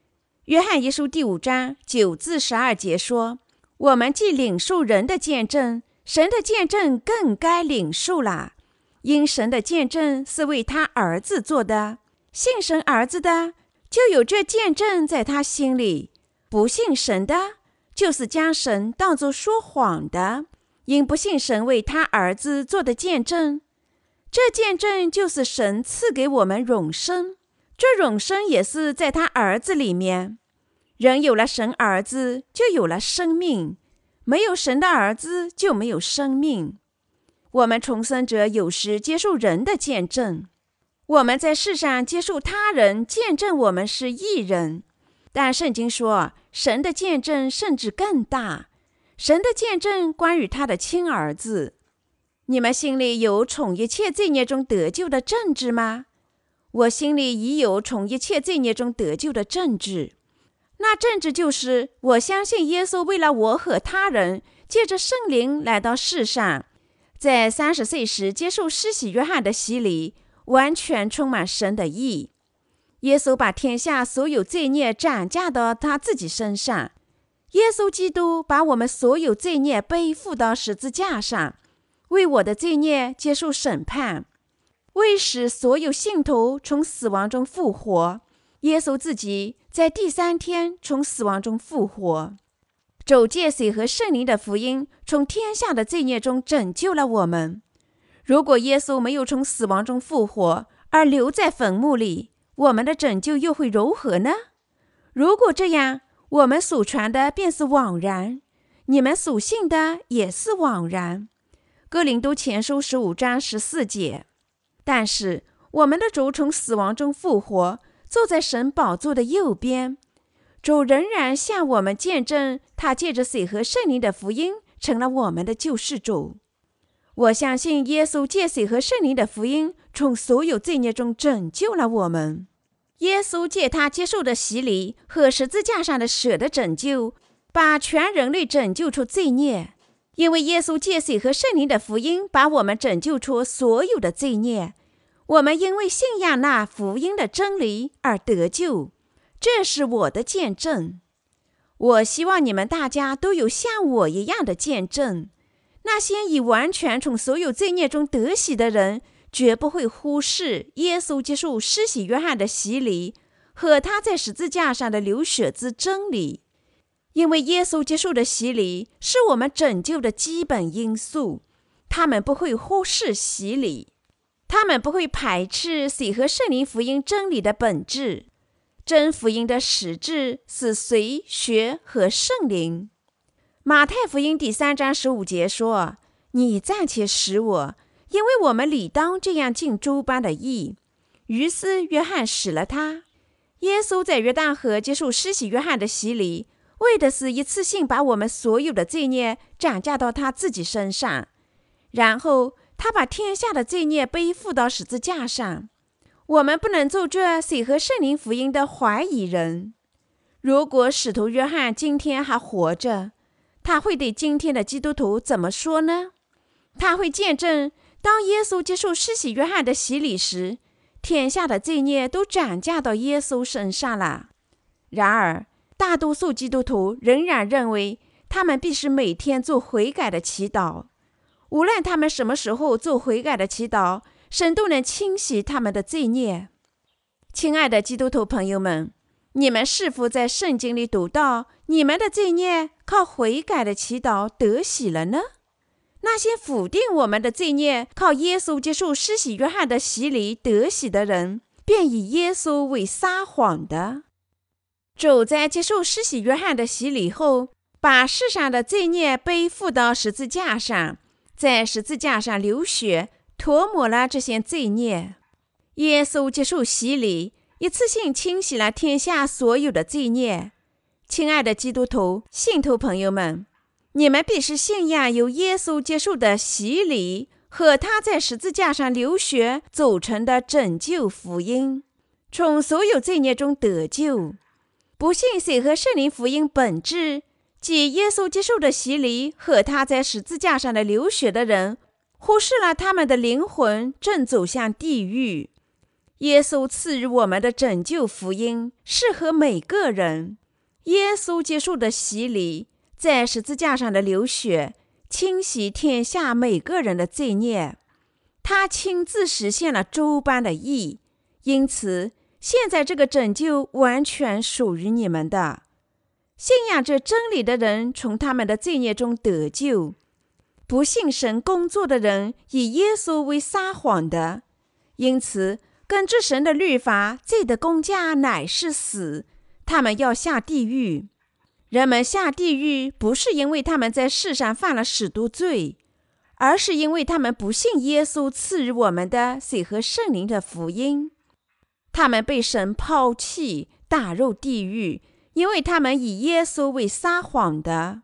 约翰一书第五章九至十二节说：“我们既领受人的见证，神的见证更该领受了，因神的见证是为他儿子做的。信神儿子的，就有这见证在他心里；不信神的，就是将神当作说谎的。”因不信神为他儿子做的见证，这见证就是神赐给我们永生。这永生也是在他儿子里面。人有了神儿子，就有了生命。没有神的儿子就没有生命。我们重生者有时接受人的见证，我们在世上接受他人见证我们是异人，但圣经说神的见证甚至更大。神的见证关于他的亲儿子。你们心里有从一切罪孽中得救的证据吗？我心里已有从一切罪孽中得救的证据。那证据就是我相信耶稣为了我和他人，借着圣灵来到世上，在三十岁时接受施洗约翰的洗礼，完全充满神的意。耶稣把天下所有罪孽转嫁到他自己身上。耶稣基督把我们所有罪孽背负到十字架上，为我的罪孽接受审判，为使所有信徒从死亡中复活。耶稣自己在第三天从死亡中复活，走借水和圣灵的福音从天下的罪孽中拯救了我们。如果耶稣没有从死亡中复活，而留在坟墓里，我们的拯救又会如何呢？如果这样，我们所传的便是枉然，你们所信的也是枉然。哥林多前书十五章十四节。但是我们的主从死亡中复活，坐在神宝座的右边，主仍然向我们见证，他借着水和圣灵的福音成了我们的救世主。我相信耶稣借水和圣灵的福音，从所有罪孽中拯救了我们。耶稣借他接受的洗礼和十字架上的舍的拯救，把全人类拯救出罪孽。因为耶稣借水和圣灵的福音，把我们拯救出所有的罪孽。我们因为信仰那福音的真理而得救。这是我的见证。我希望你们大家都有像我一样的见证。那些已完全从所有罪孽中得洗的人。绝不会忽视耶稣接受施洗约翰的洗礼和他在十字架上的流血之真理，因为耶稣接受的洗礼是我们拯救的基本因素。他们不会忽视洗礼，他们不会排斥水和圣灵福音真理的本质。真福音的实质是水、血和圣灵。马太福音第三章十五节说：“你暂且使我。”因为我们理当这样尽诸般的义，于是约翰使了他。耶稣在约旦河接受施洗约翰的洗礼，为的是一次性把我们所有的罪孽转嫁到他自己身上，然后他把天下的罪孽背负到十字架上。我们不能做这水和圣灵福音的怀疑人。如果使徒约翰今天还活着，他会对今天的基督徒怎么说呢？他会见证。当耶稣接受施洗约翰的洗礼时，天下的罪孽都转嫁到耶稣身上了。然而，大多数基督徒仍然认为他们必须每天做悔改的祈祷。无论他们什么时候做悔改的祈祷，神都能清洗他们的罪孽。亲爱的基督徒朋友们，你们是否在圣经里读到你们的罪孽靠悔改的祈祷得洗了呢？那些否定我们的罪孽，靠耶稣接受施洗约翰的洗礼得洗的人，便以耶稣为撒谎的。主在接受施洗约翰的洗礼后，把世上的罪孽背负到十字架上，在十字架上流血，涂抹了这些罪孽。耶稣接受洗礼，一次性清洗了天下所有的罪孽。亲爱的基督徒信徒朋友们。你们必须信仰由耶稣接受的洗礼和他在十字架上流血组成的拯救福音，从所有罪孽中得救。不信水和圣灵福音本质，即耶稣接受的洗礼和他在十字架上的流血的人，忽视了他们的灵魂正走向地狱。耶稣赐予我们的拯救福音适合每个人。耶稣接受的洗礼。在十字架上的流血，清洗天下每个人的罪孽，他亲自实现了诸般的义，因此现在这个拯救完全属于你们的。信仰这真理的人从他们的罪孽中得救；不信神工作的人以耶稣为撒谎的，因此根据神的律法，罪的公价乃是死，他们要下地狱。人们下地狱不是因为他们在世上犯了许多罪，而是因为他们不信耶稣赐予我们的水和圣灵的福音。他们被神抛弃，打入地狱，因为他们以耶稣为撒谎的。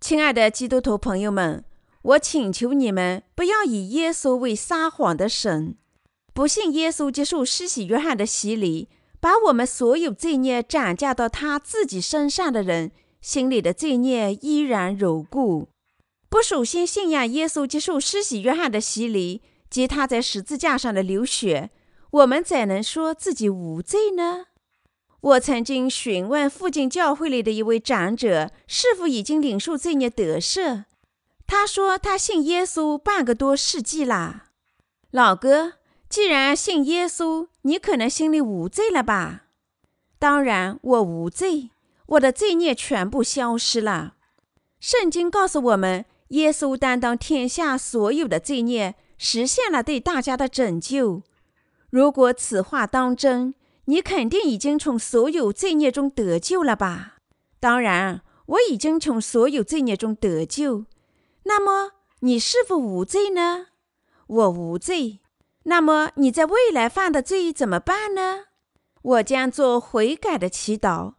亲爱的基督徒朋友们，我请求你们不要以耶稣为撒谎的神。不信耶稣接受施洗约翰的洗礼。把我们所有罪孽转嫁到他自己身上的人，心里的罪孽依然如故。不首先信仰耶稣，接受施洗约翰的洗礼及他在十字架上的流血，我们怎能说自己无罪呢？我曾经询问附近教会里的一位长者，是否已经领受罪孽得赦。他说他信耶稣半个多世纪啦，老哥。既然信耶稣，你可能心里无罪了吧？当然，我无罪，我的罪孽全部消失了。圣经告诉我们，耶稣担当天下所有的罪孽，实现了对大家的拯救。如果此话当真，你肯定已经从所有罪孽中得救了吧？当然，我已经从所有罪孽中得救。那么，你是否无罪呢？我无罪。那么你在未来犯的罪怎么办呢？我将做悔改的祈祷。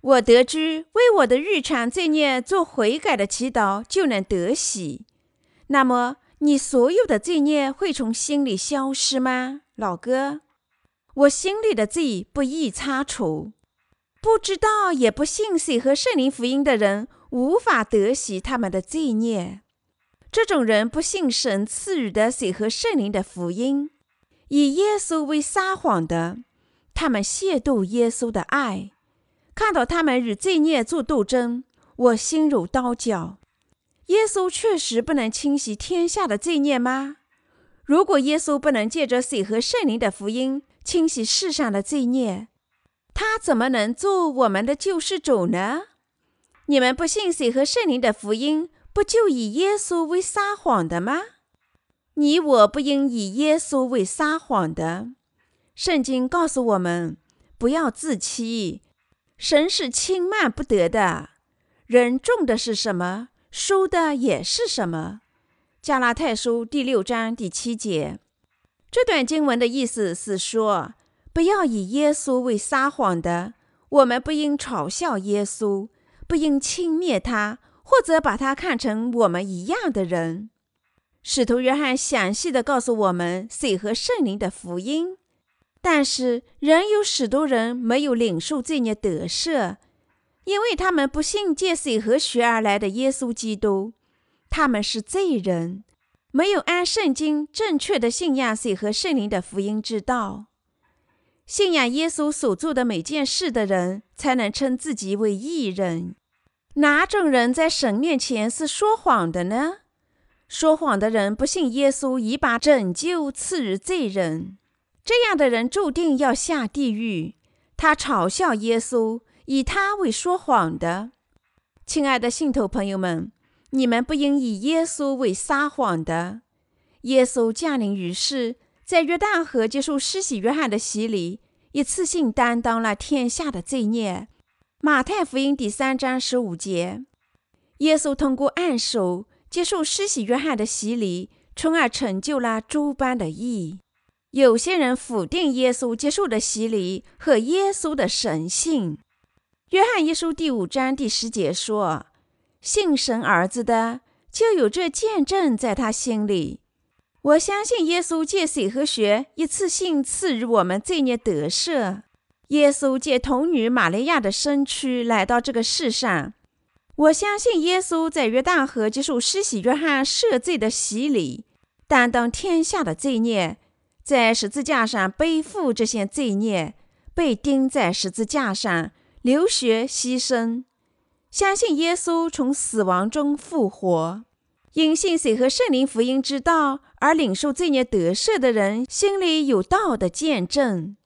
我得知为我的日常罪孽做悔改的祈祷就能得喜。那么你所有的罪孽会从心里消失吗，老哥？我心里的罪不易擦除。不知道也不信水和圣灵福音的人无法得洗他们的罪孽。这种人不信神赐予的水和圣灵的福音，以耶稣为撒谎的，他们亵渎耶稣的爱。看到他们与罪孽做斗争，我心如刀绞。耶稣确实不能清洗天下的罪孽吗？如果耶稣不能借着水和圣灵的福音清洗世上的罪孽，他怎么能做我们的救世主呢？你们不信水和圣灵的福音？不就以耶稣为撒谎的吗？你我不应以耶稣为撒谎的。圣经告诉我们，不要自欺。神是轻慢不得的。人种的是什么，收的也是什么。加拉太书第六章第七节。这段经文的意思是说，不要以耶稣为撒谎的。我们不应嘲笑耶稣，不应轻蔑他。或者把他看成我们一样的人。使徒约翰详细的告诉我们水和圣灵的福音，但是仍有许多人没有领受这些得赦，因为他们不信借水和血而来的耶稣基督。他们是罪人，没有按圣经正确的信仰水和圣灵的福音之道。信仰耶稣所做的每件事的人，才能称自己为义人。哪种人在神面前是说谎的呢？说谎的人不信耶稣已把拯救赐予罪人，这样的人注定要下地狱。他嘲笑耶稣，以他为说谎的。亲爱的信徒朋友们，你们不应以耶稣为撒谎的。耶稣降临于世，在约旦河接受施洗约翰的洗礼，一次性担当了天下的罪孽。马太福音第三章十五节，耶稣通过按手接受施洗约翰的洗礼，从而成就了诸般的义。有些人否定耶稣接受的洗礼和耶稣的神性。约翰一书第五章第十节说：“信神儿子的，就有这见证在他心里。”我相信耶稣借水和血一次性赐予我们罪孽得赦。耶稣借童女玛利亚的身躯来到这个世上。我相信耶稣在约旦河接受施洗约翰赦罪的洗礼，担当天下的罪孽，在十字架上背负这些罪孽，被钉在十字架上流血牺牲。相信耶稣从死亡中复活，因信水和圣灵福音之道而领受罪孽得赦的人，心里有道的见证。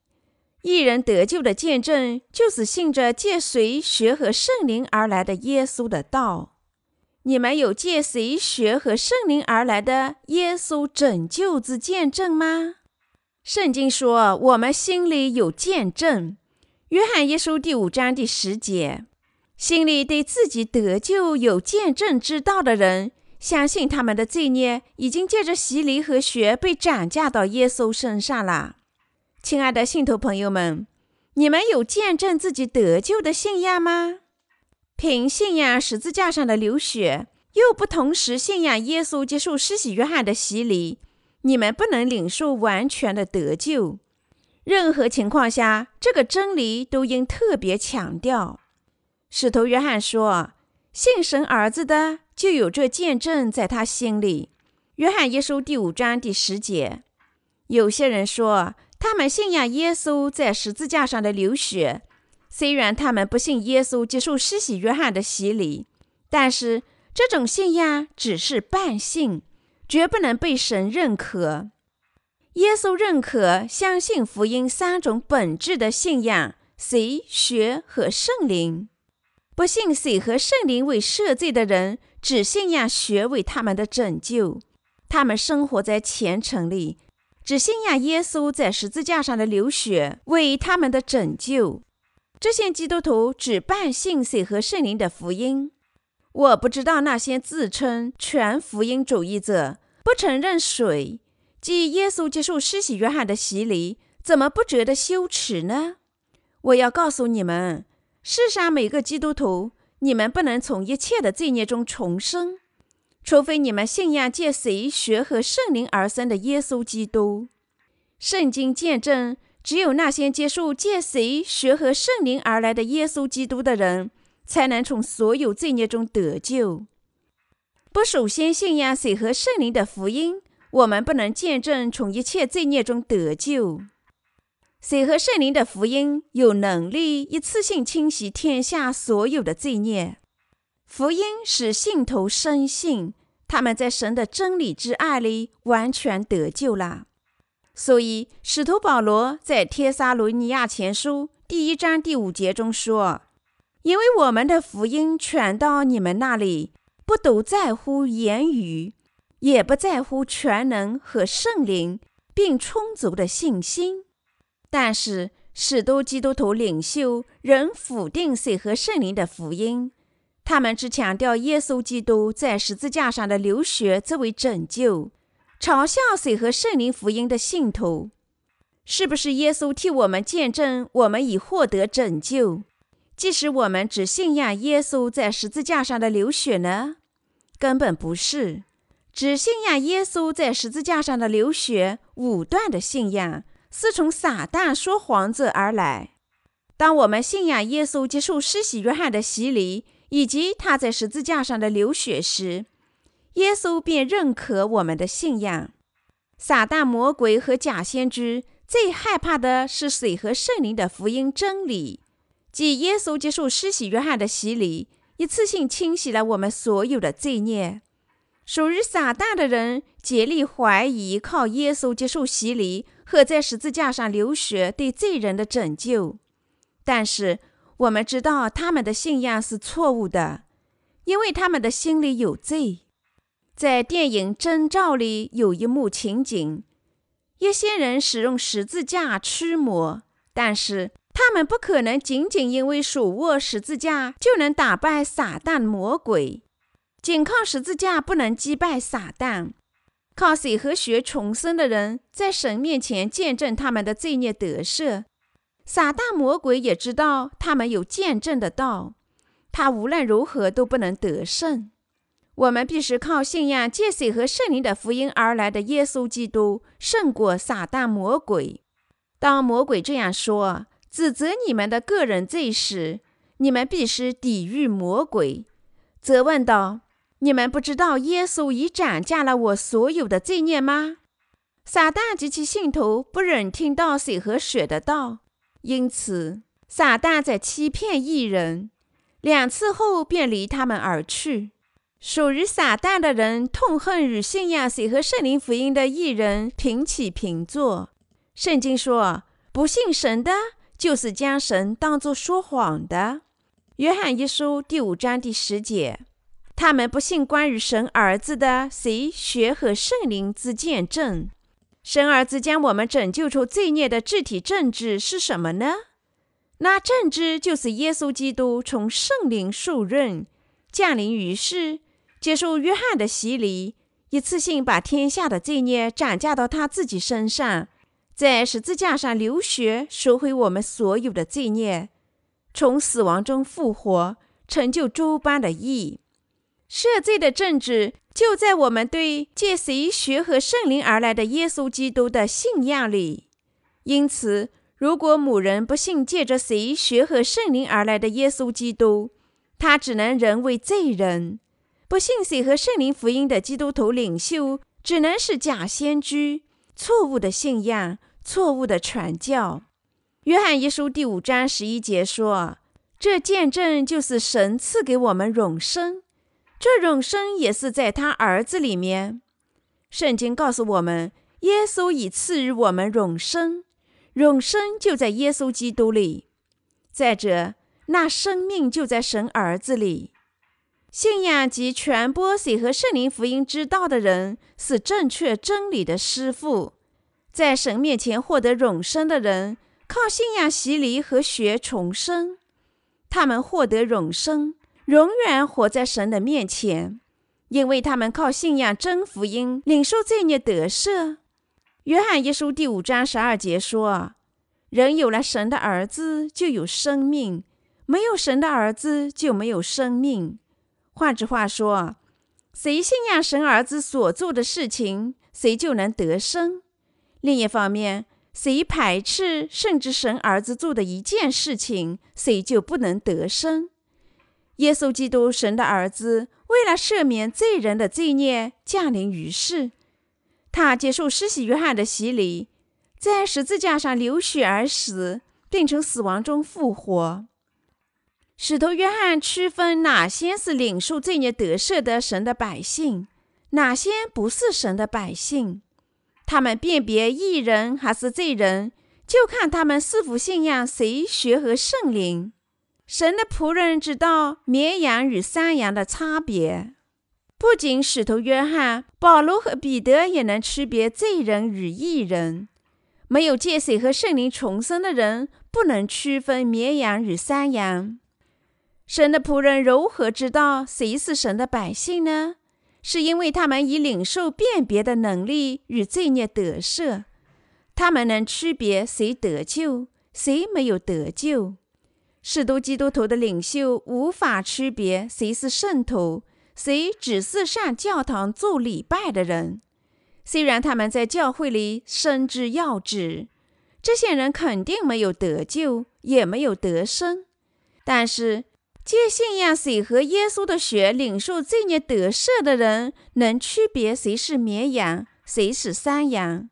一人得救的见证，就是信着借水、学和圣灵而来的耶稣的道。你们有借水、学和圣灵而来的耶稣拯救之见证吗？圣经说，我们心里有见证。约翰一书第五章第十节：心里对自己得救有见证之道的人，相信他们的罪孽已经借着洗礼和血被转嫁到耶稣身上了。亲爱的信徒朋友们，你们有见证自己得救的信仰吗？凭信仰十字架上的流血，又不同时信仰耶稣接受施洗约翰的洗礼，你们不能领受完全的得救。任何情况下，这个真理都应特别强调。使徒约翰说：“信神儿子的，就有这见证在他心里。”约翰一书第五章第十节。有些人说，他们信仰耶稣在十字架上的流血，虽然他们不信耶稣接受施洗约翰的洗礼，但是这种信仰只是半信，绝不能被神认可。耶稣认可相信福音三种本质的信仰：谁、血和圣灵。不信水和圣灵为赦罪的人，只信仰血为他们的拯救。他们生活在虔诚里，只信仰耶稣在十字架上的流血为他们的拯救。这些基督徒只半信水和圣灵的福音。我不知道那些自称全福音主义者不承认水，即耶稣接受施洗约翰的洗礼，怎么不觉得羞耻呢？我要告诉你们。世上每个基督徒，你们不能从一切的罪孽中重生，除非你们信仰借谁学和圣灵而生的耶稣基督。圣经见证，只有那些接受借谁学和圣灵而来的耶稣基督的人，才能从所有罪孽中得救。不首先信仰水和圣灵的福音，我们不能见证从一切罪孽中得救。水和圣灵的福音有能力一次性清洗天下所有的罪孽。福音使信徒深信他们在神的真理之爱里完全得救了。所以，使徒保罗在帖撒罗尼亚前书第一章第五节中说：“因为我们的福音传到你们那里，不独在乎言语，也不在乎全能和圣灵，并充足的信心。”但是，许多基督徒领袖仍否定水和圣灵的福音，他们只强调耶稣基督在十字架上的流血作为拯救，嘲笑水和圣灵福音的信徒。是不是耶稣替我们见证，我们已获得拯救？即使我们只信仰耶稣在十字架上的流血呢？根本不是，只信仰耶稣在十字架上的流血，武断的信仰。是从撒旦说谎者而来。当我们信仰耶稣接受施洗约翰的洗礼，以及他在十字架上的流血时，耶稣便认可我们的信仰。撒旦、魔鬼和假先知最害怕的是水和圣灵的福音真理，即耶稣接受施洗约翰的洗礼，一次性清洗了我们所有的罪孽。属于撒旦的人竭力怀疑靠耶稣接受洗礼。和在十字架上流血对罪人的拯救，但是我们知道他们的信仰是错误的，因为他们的心里有罪。在电影《征兆》里有一幕情景：一些人使用十字架驱魔，但是他们不可能仅仅因为手握十字架就能打败撒旦魔鬼，仅靠十字架不能击败撒旦。靠水和血重生的人，在神面前见证他们的罪孽得赦。撒旦魔鬼也知道他们有见证的道，他无论如何都不能得胜。我们必须靠信仰借水和圣灵的福音而来的耶稣基督，胜过撒旦魔鬼。当魔鬼这样说，指责你们的个人罪时，你们必须抵御魔鬼，责问道。你们不知道耶稣已斩价了我所有的罪孽吗？撒旦及其信徒不忍听到水和血的道，因此撒旦在欺骗异人。两次后便离他们而去。属于撒旦的人痛恨与信仰水和圣灵福音的异人平起平坐。圣经说：“不信神的，就是将神当作说谎的。”约翰一书第五章第十节。他们不信关于神儿子的谁血和圣灵之见证。神儿子将我们拯救出罪孽的具体证据是什么呢？那正知就是耶稣基督从圣灵受任，降临于世，接受约翰的洗礼，一次性把天下的罪孽转嫁到他自己身上，在十字架上流血，赎回我们所有的罪孽，从死亡中复活，成就诸般的义。赦罪的政治就在我们对借谁学和圣灵而来的耶稣基督的信仰里。因此，如果某人不信借着谁学和圣灵而来的耶稣基督，他只能人为罪人；不信谁和圣灵福音的基督徒领袖，只能是假先知，错误的信仰，错误的传教。约翰一书第五章十一节说：“这见证就是神赐给我们永生。”这永生也是在他儿子里面。圣经告诉我们，耶稣已赐予我们永生，永生就在耶稣基督里。再者，那生命就在神儿子里。信仰及传播喜和圣灵福音之道的人，是正确真理的师傅。在神面前获得永生的人，靠信仰洗礼和学重生，他们获得永生。永远活在神的面前，因为他们靠信仰真福音，领受罪孽得赦。约翰一书第五章十二节说：“人有了神的儿子，就有生命；没有神的儿子，就没有生命。”换句话说，谁信仰神儿子所做的事情，谁就能得生。另一方面，谁排斥甚至神儿子做的一件事情，谁就不能得生。耶稣基督，神的儿子，为了赦免罪人的罪孽，降临于世。他接受施洗约翰的洗礼，在十字架上流血而死，并从死亡中复活。使徒约翰区分哪些是领受罪孽得赦的神的百姓，哪些不是神的百姓。他们辨别异人还是罪人，就看他们是否信仰谁学和圣灵。神的仆人知道绵羊与山羊的差别，不仅使徒约翰、保罗和彼得也能区别罪人与义人。没有借水和圣灵重生的人，不能区分绵羊与山羊。神的仆人如何知道谁是神的百姓呢？是因为他们以领受辨别的能力与罪孽得赦，他们能区别谁得救，谁没有得救。许多基督徒的领袖无法区别谁是圣徒，谁只是上教堂做礼拜的人。虽然他们在教会里深知要旨，这些人肯定没有得救，也没有得生。但是，借信仰水和耶稣的血领受罪孽得赦的人，能区别谁是绵羊，谁是山羊。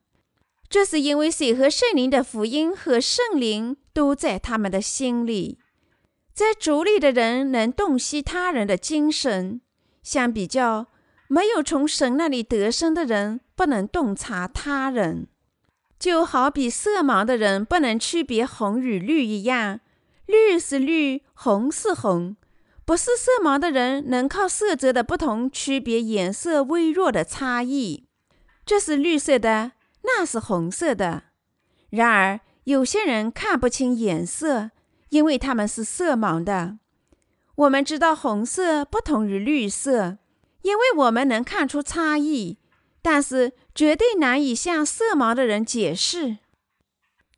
这是因为水和圣灵的福音和圣灵都在他们的心里。在主里的人能洞悉他人的精神，相比较，没有从神那里得生的人不能洞察他人。就好比色盲的人不能区别红与绿一样，绿是绿，红是红。不是色盲的人能靠色泽的不同区别颜色微弱的差异。这是绿色的。那是红色的。然而，有些人看不清颜色，因为他们是色盲的。我们知道红色不同于绿色，因为我们能看出差异，但是绝对难以向色盲的人解释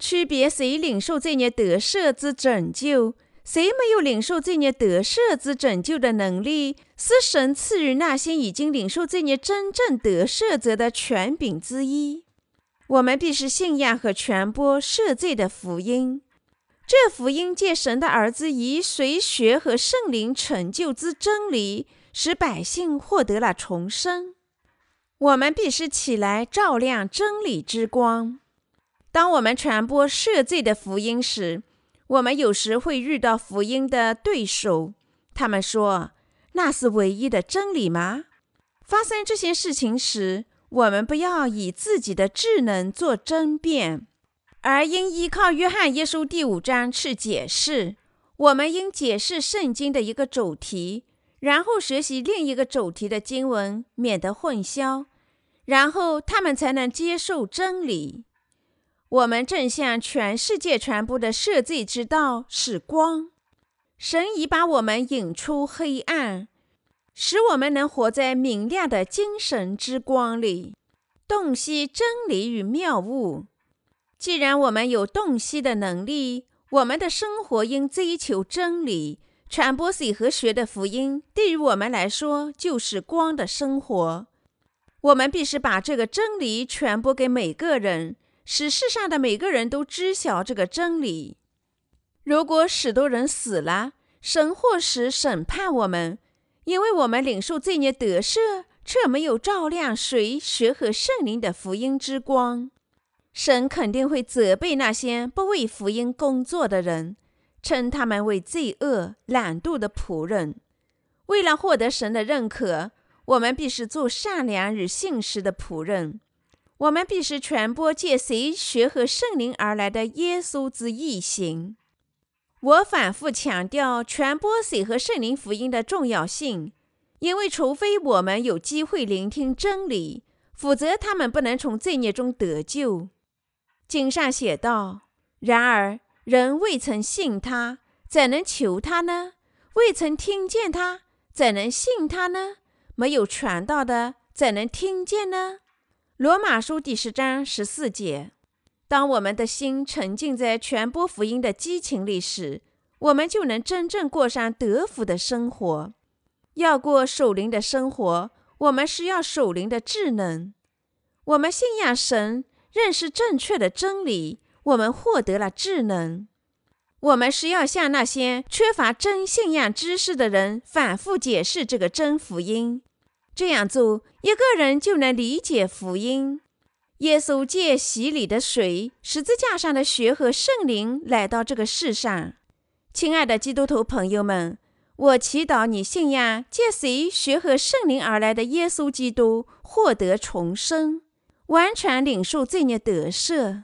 区别谁领受罪孽得赦之拯救，谁没有领受罪孽得赦之拯救的能力，是神赐予那些已经领受罪孽真正得赦者的权柄之一。我们必须信仰和传播赦罪的福音。这福音借神的儿子以水学和圣灵成就之真理，使百姓获得了重生。我们必须起来照亮真理之光。当我们传播赦罪的福音时，我们有时会遇到福音的对手。他们说：“那是唯一的真理吗？”发生这些事情时，我们不要以自己的智能做争辩，而应依靠约翰一书第五章去解释。我们应解释圣经的一个主题，然后学习另一个主题的经文，免得混淆，然后他们才能接受真理。我们正向全世界传播的赦罪之道是光。神已把我们引出黑暗，使我们能活在明亮的精神之光里，洞悉真理与妙物。既然我们有洞悉的能力，我们的生活应追求真理，传播水和学的福音。对于我们来说，就是光的生活。我们必须把这个真理传播给每个人。使世上的每个人都知晓这个真理。如果许多人死了，神或时审判我们，因为我们领受罪孽得赦，却没有照亮谁学和圣灵的福音之光，神肯定会责备那些不为福音工作的人，称他们为罪恶、懒惰的仆人。为了获得神的认可，我们必须做善良与信实的仆人。我们必须传播借随学和圣灵而来的耶稣之义行。我反复强调传播水和圣灵福音的重要性，因为除非我们有机会聆听真理，否则他们不能从罪孽中得救。经上写道：“然而人未曾信他，怎能求他呢？未曾听见他，怎能信他呢？没有传道的，怎能听见呢？”罗马书第十章十四节：当我们的心沉浸在传播福音的激情里时，我们就能真正过上得福的生活。要过守灵的生活，我们需要守灵的智能。我们信仰神，认识正确的真理，我们获得了智能。我们需要向那些缺乏真信仰知识的人反复解释这个真福音。这样做，一个人就能理解福音。耶稣借洗礼的水、十字架上的血和圣灵来到这个世上。亲爱的基督徒朋友们，我祈祷你信仰借水、血和圣灵而来的耶稣基督，获得重生，完全领受罪孽得赦。